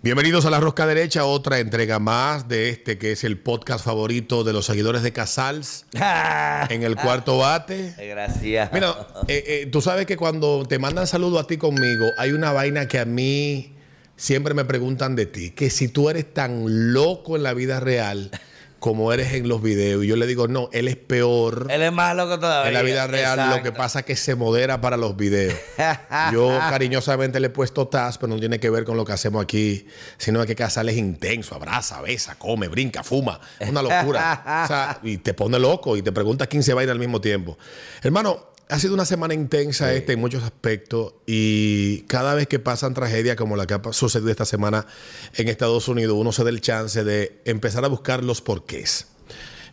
Bienvenidos a La Rosca Derecha, otra entrega más de este que es el podcast favorito de los seguidores de Casals en el cuarto bate. Gracias. Mira, eh, eh, tú sabes que cuando te mandan saludo a ti conmigo, hay una vaina que a mí siempre me preguntan de ti, que si tú eres tan loco en la vida real como eres en los videos, y yo le digo, no, él es peor. Él es más loco todavía. En la vida real lo que pasa es que se modera para los videos. Yo cariñosamente le he puesto tas, pero no tiene que ver con lo que hacemos aquí, sino que Casal es intenso, abraza, besa, come, brinca, fuma. Es una locura. O sea, y te pone loco y te pregunta 15 vainas al mismo tiempo. Hermano, ha sido una semana intensa esta en muchos aspectos y cada vez que pasan tragedias como la que ha sucedido esta semana en Estados Unidos, uno se da el chance de empezar a buscar los porqués.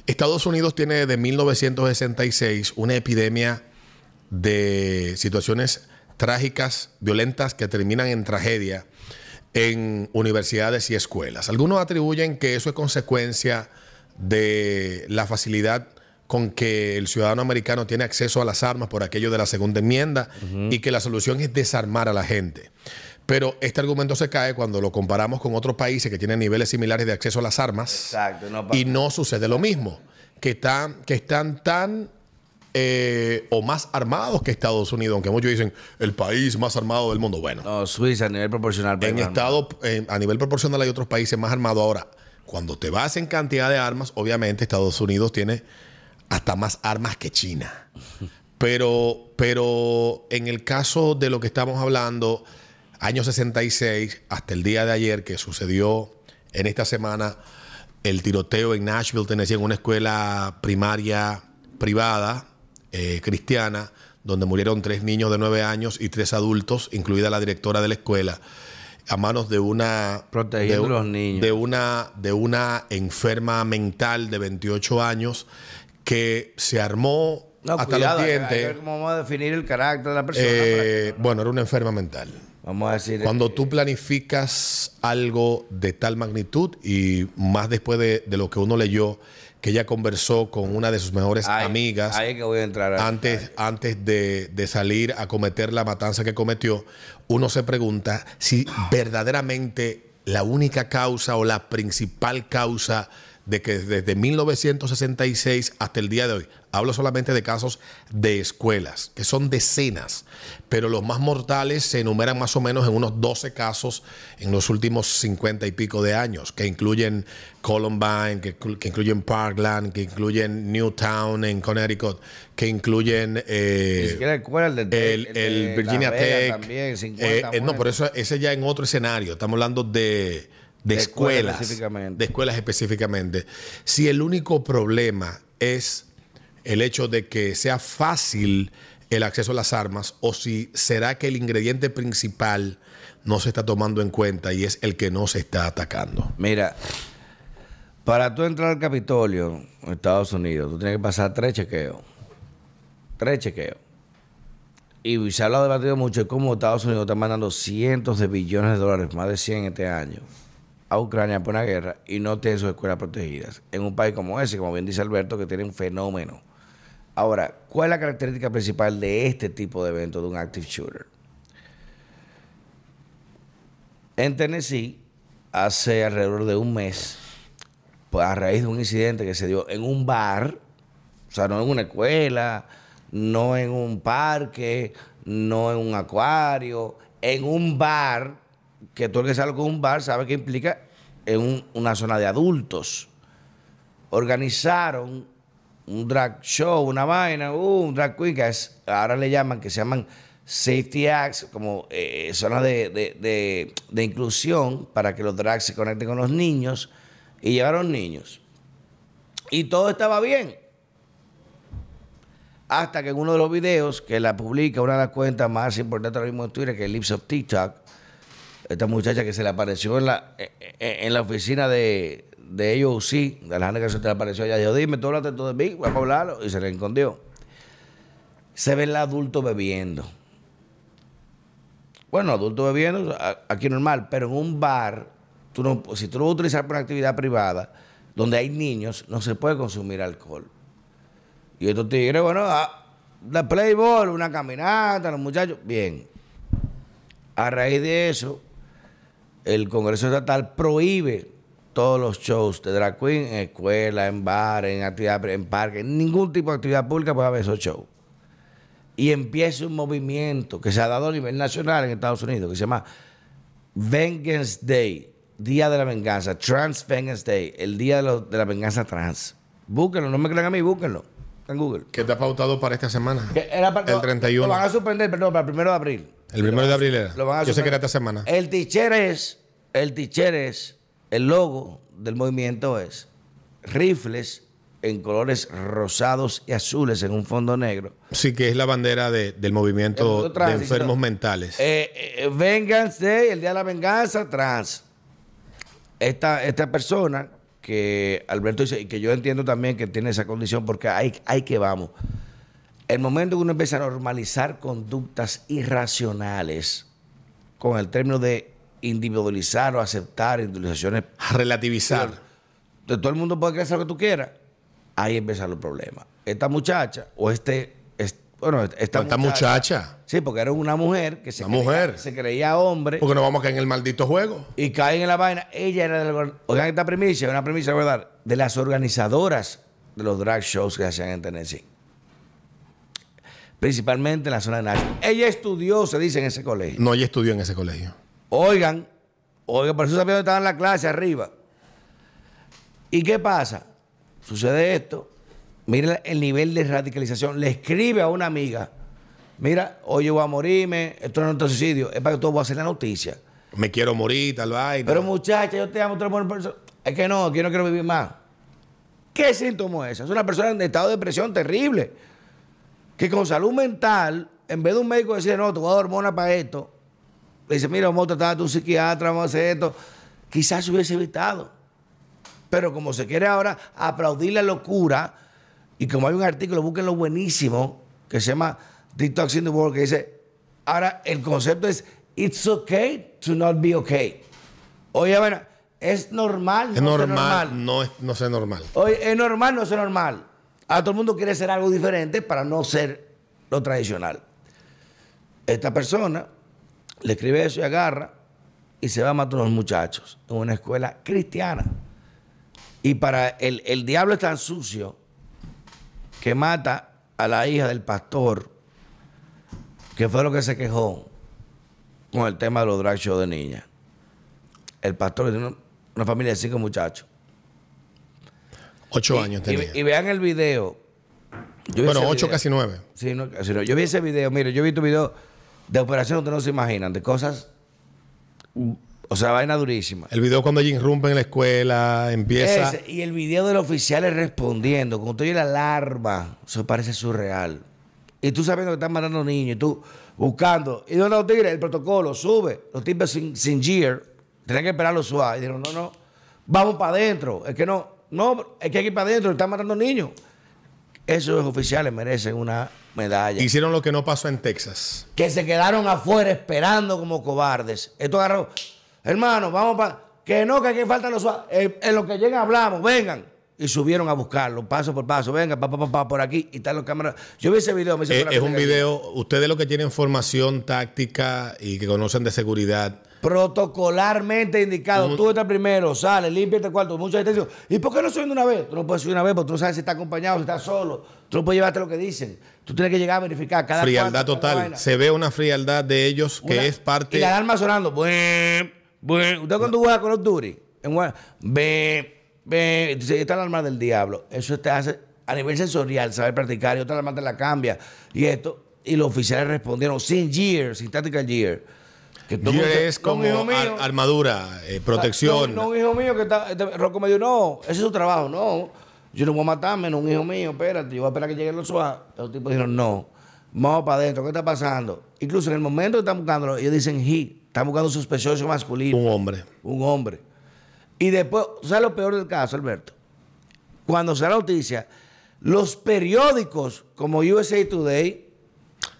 Estados Unidos tiene desde 1966 una epidemia de situaciones trágicas, violentas, que terminan en tragedia en universidades y escuelas. Algunos atribuyen que eso es consecuencia de la facilidad con que el ciudadano americano tiene acceso a las armas por aquello de la segunda enmienda y que la solución es desarmar a la gente. Pero este argumento se cae cuando lo comparamos con otros países que tienen niveles similares de acceso a las armas Exacto. No y no sucede lo mismo, que están, que están tan eh, o más armados que Estados Unidos, aunque muchos dicen el país más armado del mundo. Bueno, No, Suiza a nivel proporcional. pero en estado, eh, a nivel proporcional hay otros países más armados. Ahora, cuando te vas en cantidad de armas, obviamente Estados Unidos tiene hasta más armas que China. Pero, pero en el caso de lo que estamos hablando, año 66 hasta el día de ayer que sucedió en esta semana el tiroteo en Nashville, Tennessee, en una escuela primaria privada eh, cristiana, donde murieron tres niños de nueve años y tres adultos, incluida la directora de la escuela, a manos de una de, los niños. de una de una enferma mental de 28 años que se armó No, hasta cuidado, los hay- hay que dientes. ver cómo vamos a definir el carácter de la persona. Eh, bueno, era una enferma mental. vamos a decir. Cuando tú planificas algo de tal magnitud y más después de, de lo que uno leyó, que ella conversó con una de sus mejores amigas Ahí es que voy a entrar. antes, antes de, de salir a cometer la matanza que cometió, uno se pregunta si verdaderamente la única causa o la principal causa de que desde 1966 hasta el día de hoy, hablo solamente de casos de escuelas, que son decenas, pero los más mortales se enumeran más o menos en unos 12 casos en los últimos 50 y pico de años, que incluyen Columbine, que, que incluyen Parkland, que incluyen Newtown en Connecticut, que incluyen... eh, Ni siquiera escuela, el de el, Virginia Tech. También, 50 eh, eh, no, por eso ese ya en otro escenario. Estamos hablando de, de De escuelas específicamente. De escuelas específicamente. Si el único problema es el hecho de que sea fácil el acceso a las armas o si será que el ingrediente principal no se está tomando en cuenta y es el que no se está atacando. Mira, para tú entrar al Capitolio Estados Unidos, tú tienes que pasar tres chequeos. Tres chequeos. Y se ha hablado debatido mucho de cómo Estados Unidos está mandando cientos de billones de dólares, más de 100 este año, Ucrania por una guerra y no tiene sus escuelas protegidas. En un país como ese, como bien dice Alberto, que tiene un fenómeno. Ahora, ¿cuál es la característica principal de este tipo de evento, de un active shooter? En Tennessee, hace alrededor de un mes, pues a raíz de un incidente que se dio en un bar, o sea, no en una escuela, no en un parque, no en un acuario, en un bar, que todo el que sabe con un bar sabe que implica en un- una zona de adultos. Organizaron un drag show, una vaina, uh, un drag queen, que es- ahora le llaman, que se llaman safety acts, como eh, zonas de, de- de- de inclusión para que los drags se conecten con los niños, y llegaron niños. Y todo estaba bien. Hasta que en uno de los videos que la publica una de las cuentas más importantes ahora mismo en Twitter, que es Lips of TikTok, esta muchacha que se le apareció en la, eh, eh, en la oficina de, de AOC, de Alejandra que se le apareció allá, dijo, dime, tú hablaste todo de mí, vamos a hablarlo, y se le escondió. Se ve el adulto bebiendo. Bueno, adultos bebiendo, aquí normal, pero en un bar, tú no, si tú lo vas a utilizar para actividad privada, donde hay niños, no se puede consumir alcohol. Y estos tigres, bueno, de playboy, una caminata, los muchachos, bien. A raíz de eso, el Congreso Estatal prohíbe todos los shows de drag queen en escuelas, en bares, en actividad, en parques, en ningún tipo de actividad pública puede haber esos shows. Y empieza un movimiento que se ha dado a nivel nacional en Estados Unidos, que se llama Vengeance Day, Día de la Venganza, Trans Vengeance Day, el Día de, lo- de la Venganza Trans. Búsquenlo, no me crean a mí, búsquenlo. En Google. ¿Qué te ha pautado para esta semana? Que era para- El 31. Lo van a suspender, perdón, para el primero de abril. El primero de abril era. Lo van a Yo sé que era esta semana. El teacher es, el teacher es, el logo del movimiento es rifles en colores rosados y azules en un fondo negro. Sí, que es la bandera de- del El movimiento de enfermos mentales. Eh, eh, Day, el día de la venganza, trans. Esta, esta persona que Alberto dice, y que yo entiendo también que tiene esa condición, porque hay, hay que vamos. El momento que uno empieza a normalizar conductas irracionales, con el término de individualizar o aceptar individualizaciones Relativizar. de todo el mundo puede creer lo que tú quieras, ahí empiezan los problemas. Esta muchacha, o este, es- bueno, esta, Esta muchacha. Sí, porque era una mujer que se, Una creía, mujer. se creía hombre Porque no vamos a caer en el maldito juego. y caen en la vaina. Ella era de la, Oigan esta primicia, una primicia, ¿verdad? De las organizadoras de los drag shows que hacían en Tennessee. Principalmente en la zona de Nashville. Ella estudió, se dice, en ese colegio. No, ella estudió en ese colegio. Oigan, oigan, por eso sabía dónde estaba en la clase, arriba. ¿Y qué pasa? Sucede esto. Mira el nivel de radicalización. Le escribe a una amiga. Mira, hoy yo voy a morirme, esto no es un suicidio, es para que tú vas a hacer la noticia. Me quiero morir, tal vaina. Pero muchacha, yo te amo, tú eres buena persona. Es que no, que yo no quiero vivir más. ¿Qué síntoma es eso? Es una persona en estado de depresión terrible. Que con salud mental, en vez de un médico decir, no, te voy a dar hormona para esto, le dice, mira, vamos a tratar de un psiquiatra, vamos a hacer esto. Quizás se hubiese evitado. Pero como se quiere ahora aplaudir la locura, y como hay un artículo, búsquenlo buenísimo, que se llama Detox in the World, que dice, ahora el concepto es, it's okay to not be okay. Oye, bueno, es normal. es no ser normal, no es no ser normal. Oye, es normal no ser normal. A todo el mundo quiere ser algo diferente para no ser lo tradicional. Esta persona le escribe eso y agarra y se va a matar a unos muchachos en una escuela cristiana. Y para el, el diablo es tan sucio que mata a la hija del pastor, que fue lo que se quejó con el tema de los drag shows de niñas. El pastor tiene una, una familia de cinco muchachos. Ocho Y- años tenía. y vean el video. Yo vi bueno, ocho, video. casi nueve. Sí, no, casi no. Yo vi ese video, mire, yo he visto videos de operaciones que no se imaginan, de cosas, o sea, vaina durísima. El video cuando ella irrumpe en la escuela, empieza. Ese, y el video de los oficiales respondiendo, cuando tú la alarma, eso parece surreal. Y tú sabiendo que están matando niños, y tú buscando, ¿y dónde los tigres? El protocolo, sube. Los tipos sin, sin gear, tenían que esperarlo suave. Y dijeron, no, no, vamos para adentro. Es que no, no, es que hay que ir para adentro, están matando niños. Esos oficiales merecen una medalla. Hicieron lo que no pasó en Texas. que se quedaron afuera esperando como cobardes. Esto agarró, hermano, vamos para. Que no, que aquí faltan los. En, en lo que llegan hablamos, vengan. Y subieron a buscarlo, paso por paso, venga, pa, pa, pa, pa, por aquí, y están los cámaras. Yo vi ese video, me hizo Eh, es un video, ustedes lo que tienen formación táctica y que conocen de seguridad. Protocolarmente indicado. Tú estás primero, sale, limpia este cuarto. Mucha dice, ¿y por qué no suben de una vez? Tú no puedes subir una vez porque tú no sabes si está acompañado, si está solo. Tú no puedes llevarte lo que dicen. Tú tienes que llegar a verificar cada frialdad total. Se ve una frialdad de ellos que es parte. Y la alarma sonando. Buen, buen. Usted cuando juega con los Duty, en Ven. Entonces, esta alarma del diablo. Eso te hace a nivel sensorial saber practicar. Y otra alarma te la cambia. Y esto. Y los oficiales respondieron sin gear, sin tactical gear. Que todo Gear es como hijo mío. ar- armadura, eh, protección. No, no, un hijo mío que está. este, Rocco me dijo, no, ese es su trabajo. No, yo no voy a matarme, no, un hijo mío, espérate, yo voy a esperar que lleguen los SWAT. Los tipos dijeron, no, vamos para adentro, ¿qué está pasando? Incluso en el momento que están buscándolo, ellos dicen he, están buscando sospechoso masculino, Un hombre. un hombre. Y después, ¿tú ¿sabes lo peor del caso, Alberto? Cuando se da la noticia, los periódicos como USA Today,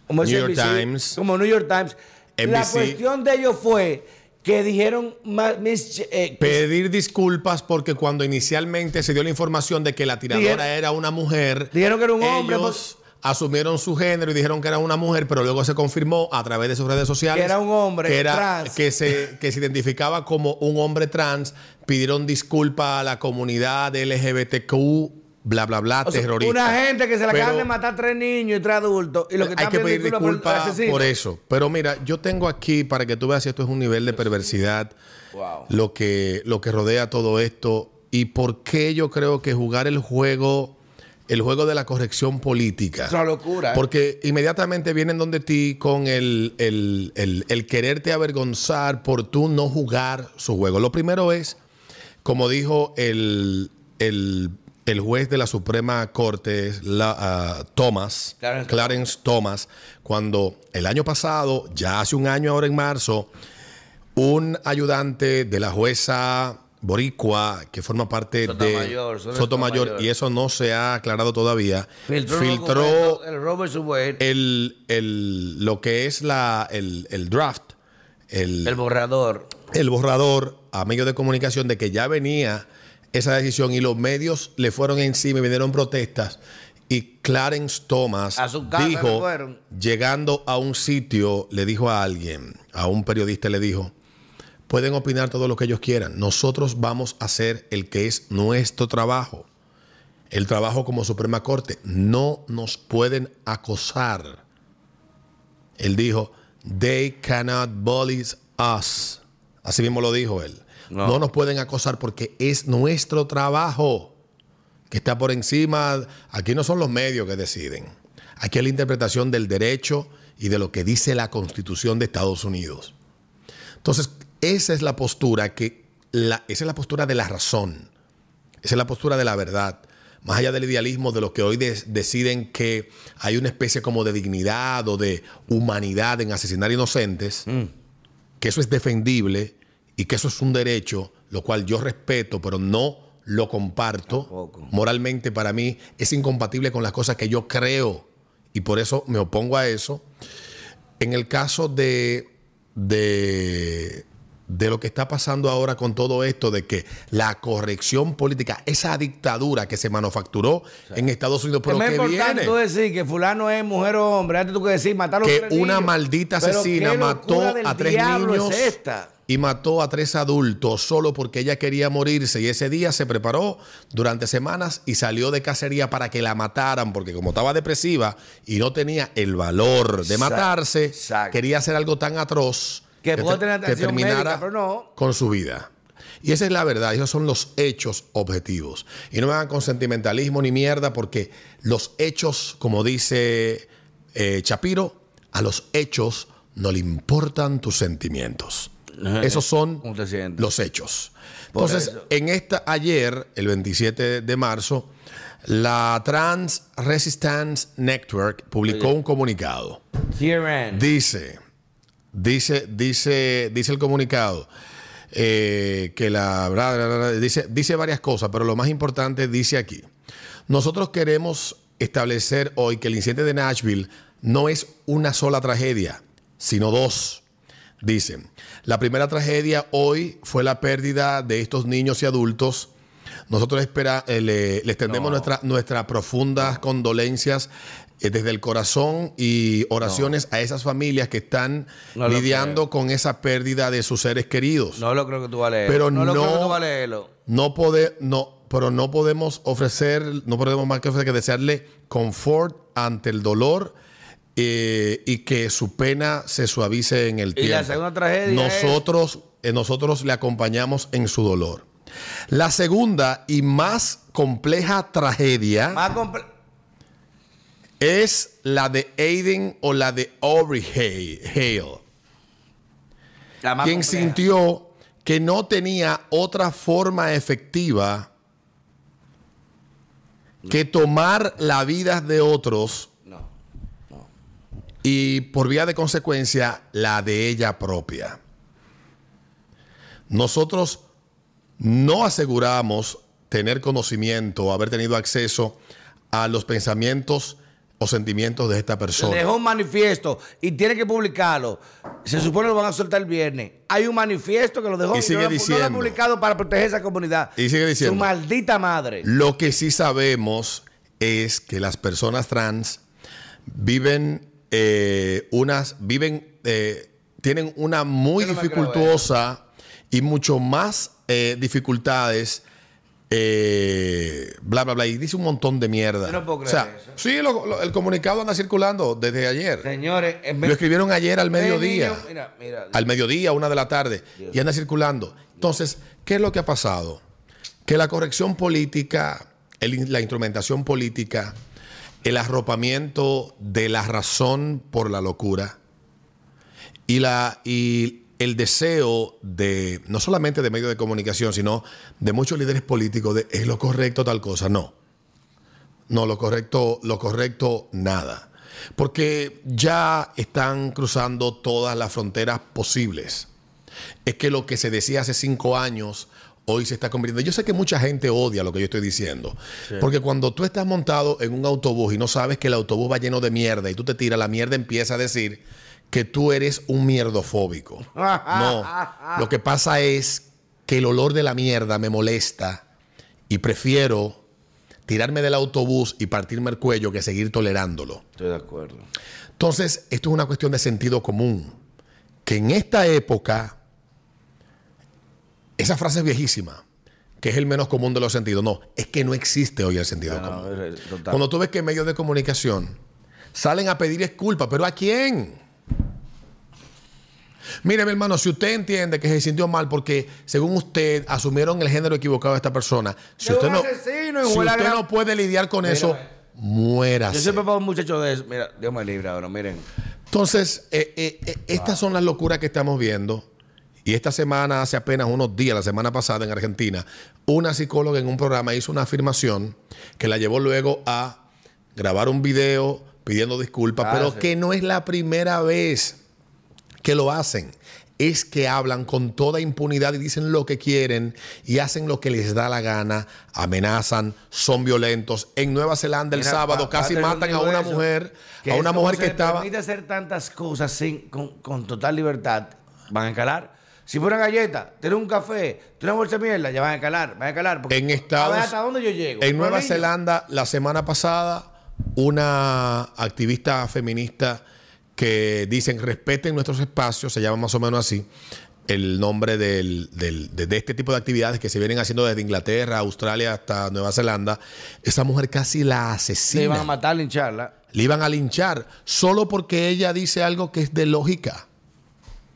como New York Times. como New York Times, La cuestión de ellos fue que dijeron eh, pedir disculpas porque cuando inicialmente se dio la información de que la tiradora Dijeron- era una mujer, Dijeron que era un hombre, ellos asumieron su género y dijeron que era una mujer, pero luego se confirmó a través de sus redes sociales Que era un hombre que era- trans. que se que se identificaba como un hombre trans, pidieron disculpas a la comunidad LGBTQ, bla bla bla, o sea, terrorista. una gente que se le acaban de matar tres niños y tres adultos. Y lo que hay que pedir disculpas por eso. Pero mira, yo tengo aquí para que tú veas si esto es un nivel de perversidad, Wow. lo que, lo que rodea todo esto y por qué yo creo que jugar el juego, el juego de la corrección política. Es una locura. ¿eh? Porque inmediatamente vienen donde ti con el, el- el- el quererte avergonzar por tú no jugar su juego. Lo primero es, como dijo el, el- el juez de la Suprema Corte, la, ah, Thomas, Clarence Clarence Thomas, cuando el año pasado, ya hace un año ahora en marzo, un ayudante de la jueza Boricua, que forma parte Sotomayor, de Sotomayor, Sotomayor. y eso no se ha aclarado todavía, Filtró, filtró el Robert el, el- lo que es la, el, el draft, el, el borrador. el borrador a medios de comunicación de que ya venía esa decisión y los medios le fueron encima y vinieron protestas. Y Clarence Thomas A su casa le dijo, llegando a un sitio, le dijo a alguien, a un periodista le dijo, pueden opinar todo lo que ellos quieran, nosotros vamos a hacer el que es nuestro trabajo, el trabajo como Suprema Corte, no nos pueden acosar. Él dijo, they cannot bully us. Así mismo lo dijo él. No. No. nos pueden acosar porque es nuestro trabajo que está por encima. Aquí no son los medios que deciden. Aquí es la interpretación del derecho y de lo que dice la Constitución de Estados Unidos. Entonces, esa es la postura que la, esa es la postura de la razón. Esa es la postura de la verdad. Más allá del idealismo de los que hoy des- deciden que hay una especie como de dignidad o de humanidad en asesinar inocentes, que eso es defendible y que eso es un derecho, lo cual yo respeto, pero no lo comparto. Tampoco. Moralmente para mí es incompatible con las cosas que yo creo y por eso me opongo a eso. En el caso de, de, de lo que está pasando ahora con todo esto, de que la corrección política, esa dictadura que se manufacturó en Estados Unidos, pero que importante viene. tú decir que fulano es mujer o hombre. Antes tú que decir matar a que tres una niños. maldita asesina mató a tres niños es esta. y mató a tres adultos solo porque ella quería morirse y ese día se preparó durante semanas y salió de cacería para que la mataran porque como estaba depresiva y no tenía el valor de Exacto, matarse, exacto. quería hacer algo tan atroz Que puede tener que atención terminara médica, pero no. con su vida. Y esa es la verdad, esos son los hechos objetivos. Y no me hagan con sentimentalismo ni mierda, porque los hechos, como dice eh, Chapiro, a los hechos no le importan tus sentimientos. Esos son los hechos. Entonces, en esta, ayer, el 27 de marzo, la Trans Resistance Network publicó un comunicado. Dice, dice, dice, dice el comunicado eh, que la bla, bla, bla, bla, dice, dice varias cosas, pero lo más importante dice aquí. Nosotros queremos establecer hoy que el incidente de Nashville no es una sola tragedia, sino dos. Dicen, la primera tragedia hoy fue la pérdida de estos niños y adultos. Nosotros espera, eh, le, extendemos No. nuestra- nuestras profundas condolencias desde el corazón y oraciones a esas familias que están No lidiando con esa pérdida de sus seres queridos. No lo creo que tú vas a leer. Pero no lo creo que tú vas a leerlo. No pode, no, pero no podemos ofrecer, no podemos más que ofrecer que desearle confort ante el dolor eh, y que su pena se suavice en el Y tiempo. la segunda tragedia es- nosotros, eh, nosotros le acompañamos en su dolor. La segunda y más compleja tragedia Más comple- es la de Aiden o la de Aubrey Hale quien sintió que no tenía otra forma efectiva que tomar la vida de otros No. y por vía de consecuencia la de ella propia. Nosotros no aseguramos tener conocimiento o haber tenido acceso a los pensamientos o sentimientos de esta persona. Dejó un manifiesto y tiene que publicarlo. Se supone lo van a soltar el viernes. Hay un manifiesto que lo dejó Y sigue no no lo diciendo. ha publicado para proteger esa comunidad. Y sigue diciendo. Su maldita madre. Lo que sí sabemos es que las personas trans viven eh, unas viven eh, tienen una muy no dificultuosa y mucho más eh, dificultades eh, bla bla bla y dice un montón de mierda. Yo no puedo o sea, creer eso. sí, lo- lo- el comunicado anda circulando desde ayer. Señores, en Lo escribieron ayer al mediodía. niño, mira, mira. al mediodía, una de la tarde, y anda circulando. Entonces, ¿qué es lo que ha pasado? Que la corrección política, el- la instrumentación política, el arropamiento de la razón por la locura y, la, y el deseo de, no solamente de medios de comunicación, sino de muchos líderes políticos de es lo correcto tal cosa. No. No, lo correcto, lo correcto, nada. Porque ya están cruzando todas las fronteras posibles. Es que lo que se decía hace cinco años, hoy se está convirtiendo. Yo sé que mucha gente odia lo que yo estoy diciendo. Porque cuando tú estás montado en un autobús y no sabes que el autobús va lleno de mierda y tú te tiras, la mierda empieza a decir que tú eres un mierdofóbico. No. Lo que pasa es que el olor de la mierda me molesta y prefiero tirarme del autobús y partirme el cuello que seguir tolerándolo. Estoy de acuerdo. Entonces, esto es una cuestión de sentido común. Que en esta época, esa frase es viejísima, que es el menos común de los sentidos. No, es que no existe hoy el sentido No, común. no. Cuando tú ves que medios de comunicación salen a pedir disculpas, pero ¿a quién? Mire, mi hermano, si usted entiende que se sintió mal porque, según usted, asumieron el género equivocado de esta persona, si usted no, asesino, si hijo de la usted gran- no puede lidiar con eso, Yo muérase. siempre pongo un muchacho de eso. Mira, Dios me libre ahora, miren. Entonces, eh, eh, eh, estas son las locuras que estamos viendo. Y esta semana, hace apenas unos días, la semana pasada en Argentina, una psicóloga en un programa hizo una afirmación que la llevó luego a grabar un video pidiendo disculpas, Ah, pero sí. que no es la primera vez que lo hacen. Es que hablan con toda impunidad y dicen lo que quieren y hacen lo que les da la gana, amenazan, son violentos. En Nueva Zelanda el Mira, sábado casi matan a una eso, mujer, que a una mujer que estaba... permite hacer tantas cosas sin, con, con total libertad. Van a escalar. Si por una galleta, tienes un café, tienes una bolsa de mierda, ya van a escalar, van a escalar. porque En a ver Estados hasta dónde yo llego. En Nueva. Zelanda, la semana pasada, una activista feminista que dicen respeten nuestros espacios, se llama más o menos así, el nombre del- del- de, de este tipo de actividades que se vienen haciendo desde Inglaterra, Australia hasta Nueva Zelanda. Esa mujer casi la asesina. Se iban a matar, lincharla. Le iban a linchar solo porque ella dice algo que es de lógica,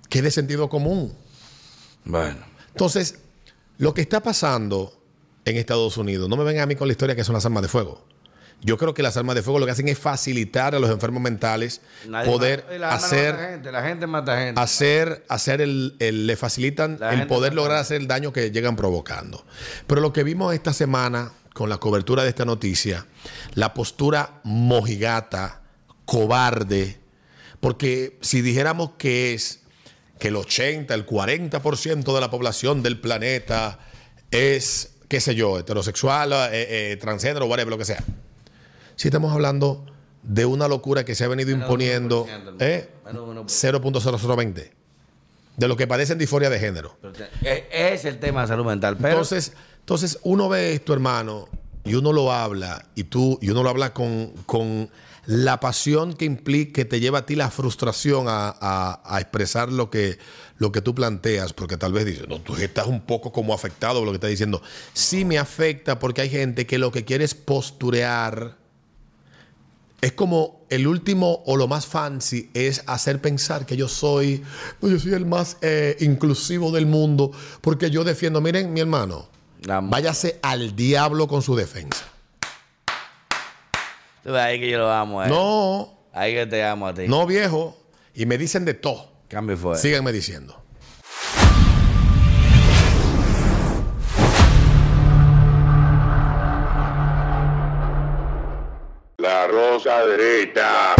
que es de sentido común. Bueno. Entonces, lo que está pasando en Estados Unidos, no me vengan a mí con la historia que son las armas de fuego. Yo creo que las armas de fuego lo que hacen es facilitar a los enfermos mentales Nadie poder hacer, gente, la gente mata gente. hacer, hacer el, el- le facilitan La el poder lograr gente. hacer el daño que llegan provocando. Pero lo que vimos esta semana con la cobertura de esta noticia, la postura mojigata, cobarde, porque si dijéramos que es que el 80, el 40% de la población del planeta es, qué sé yo, heterosexual, eh, eh, transgénero, whatever, lo que sea. Si estamos hablando de una locura que se ha venido imponiendo, 1%, hermano. ¿eh? Menos de 1%. 0.0020 de los que padecen disforia de género. E- Es el tema de salud mental. Pero Entonces, entonces uno ve esto, hermano, y uno lo habla, y tú, y uno lo habla con, con la pasión que implica, que te lleva a ti la frustración a, a- a expresar lo que, lo que tú planteas, porque tal vez dices, no, tú estás un poco como afectado por lo que estás diciendo. Sí me afecta porque hay gente que lo que quiere es posturear. Es como el último o lo más fancy es hacer pensar que yo soy, yo soy el más eh, inclusivo del mundo, porque yo defiendo, miren, mi hermano, La- váyase al diablo con su defensa. tú ves ahí que yo lo amo. eh. No, Ahí que te amo a ti. no viejo, y me dicen de todo. Cambio fue. Síganme diciendo. Rosa derecha.